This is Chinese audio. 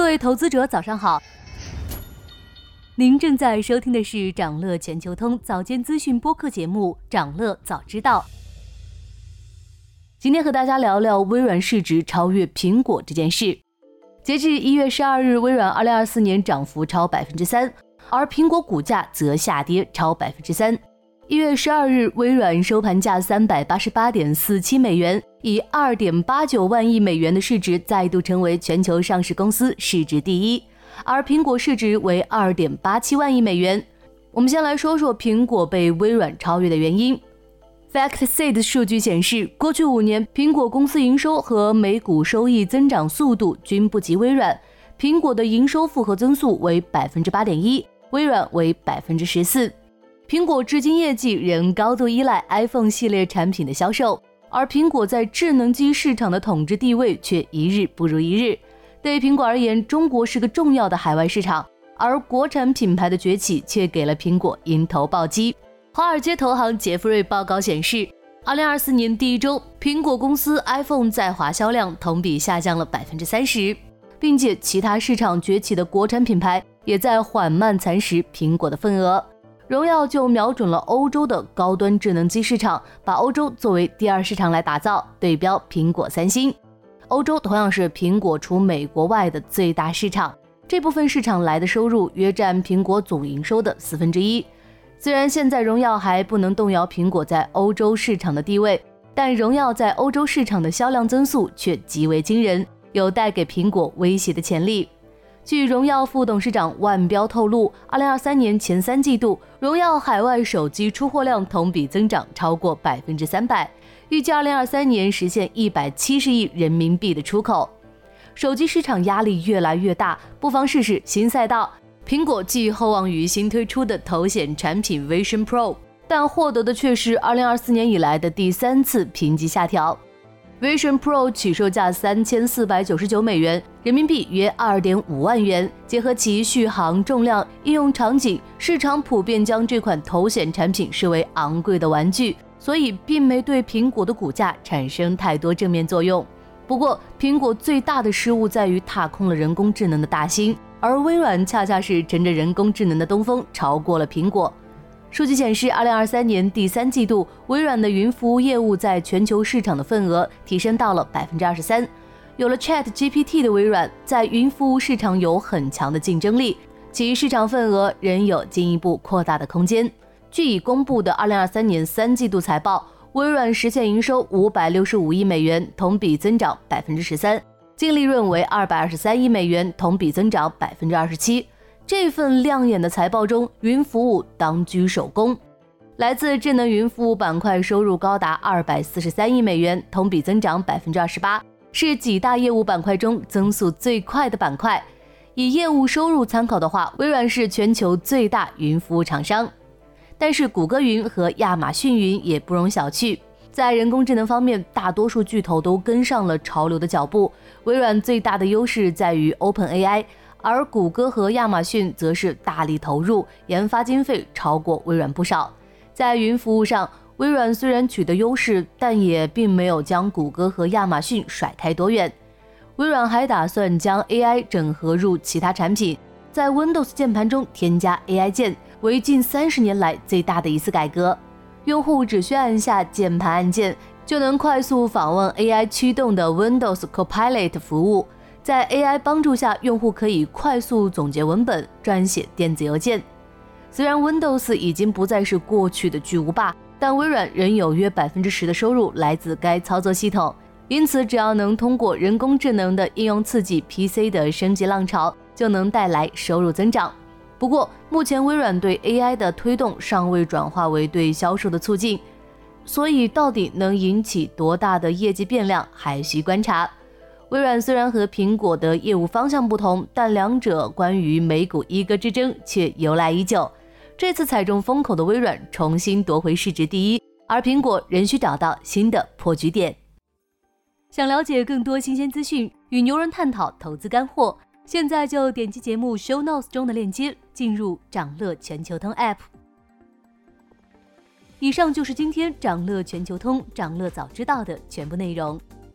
各位投资者，早上好。您正在收听的是长乐全球通早间资讯播客节目《长乐早知道》。今天和大家聊聊微软市值超越苹果这件事。截至一月十二日，微软二零二四年涨幅超百分之三，而苹果股价则下跌超百分之三。一月十二日，微软收盘价三百八十八点四七美元，以二点八九万亿美元的市值再度成为全球上市公司市值第一，而苹果市值为二点八七万亿美元。我们先来说说苹果被微软超越的原因。FactSet 数据显示，过去五年，苹果公司营收和每股收益增长速度均不及微软。苹果的营收复合增速为百分之八点一，微软为百分之十四。苹果至今业绩仍高度依赖 iPhone 系列产品的销售，而苹果在智能机市场的统治地位却一日不如一日。对苹果而言，中国是个重要的海外市场，而国产品牌的崛起却给了苹果迎头暴击。华尔街投行杰弗瑞报告显示，二零二四年第一周，苹果公司 iPhone 在华销量同比下降了百分之三十，并且其他市场崛起的国产品牌也在缓慢蚕食苹果的份额。荣耀就瞄准了欧洲的高端智能机市场，把欧洲作为第二市场来打造，对标苹果、三星。欧洲同样是苹果除美国外的最大市场，这部分市场来的收入约占苹果总营收的四分之一。虽然现在荣耀还不能动摇苹果在欧洲市场的地位，但荣耀在欧洲市场的销量增速却极为惊人，有带给苹果威胁的潜力。据荣耀副董事长万彪透露，二零二三年前三季度，荣耀海外手机出货量同比增长超过百分之三百，预计二零二三年实现一百七十亿人民币的出口。手机市场压力越来越大，不妨试试新赛道。苹果寄厚望于新推出的头显产品 Vision Pro，但获得的却是二零二四年以来的第三次评级下调。Vision Pro 起售价三千四百九十九美元，人民币约二点五万元。结合其续航、重量、应用场景，市场普遍将这款头显产品视为昂贵的玩具，所以并没对苹果的股价产生太多正面作用。不过，苹果最大的失误在于踏空了人工智能的大兴，而微软恰恰是乘着人工智能的东风，超过了苹果。数据显示，二零二三年第三季度，微软的云服务业务在全球市场的份额提升到了百分之二十三。有了 Chat GPT 的微软，在云服务市场有很强的竞争力，其市场份额仍有进一步扩大的空间。据已公布的二零二三年三季度财报，微软实现营收五百六十五亿美元，同比增长百分之十三，净利润为二百二十三亿美元，同比增长百分之二十七。这份亮眼的财报中，云服务当居首功。来自智能云服务板块收入高达二百四十三亿美元，同比增长百分之二十八，是几大业务板块中增速最快的板块。以业务收入参考的话，微软是全球最大云服务厂商。但是，谷歌云和亚马逊云也不容小觑。在人工智能方面，大多数巨头都跟上了潮流的脚步。微软最大的优势在于 OpenAI。而谷歌和亚马逊则是大力投入研发，经费超过微软不少。在云服务上，微软虽然取得优势，但也并没有将谷歌和亚马逊甩开多远。微软还打算将 AI 整合入其他产品，在 Windows 键盘中添加 AI 键，为近三十年来最大的一次改革。用户只需按下键盘按键，就能快速访问 AI 驱动的 Windows Copilot 服务。在 AI 帮助下，用户可以快速总结文本、撰写电子邮件。虽然 Windows 已经不再是过去的巨无霸，但微软仍有约百分之十的收入来自该操作系统。因此，只要能通过人工智能的应用刺激 PC 的升级浪潮，就能带来收入增长。不过，目前微软对 AI 的推动尚未转化为对销售的促进，所以到底能引起多大的业绩变量，还需观察。微软虽然和苹果的业务方向不同，但两者关于美股一哥之争却由来已久。这次踩中风口的微软重新夺回市值第一，而苹果仍需找到新的破局点。想了解更多新鲜资讯，与牛人探讨投资干货，现在就点击节目 show notes 中的链接，进入掌乐全球通 app。以上就是今天掌乐全球通掌乐早知道的全部内容。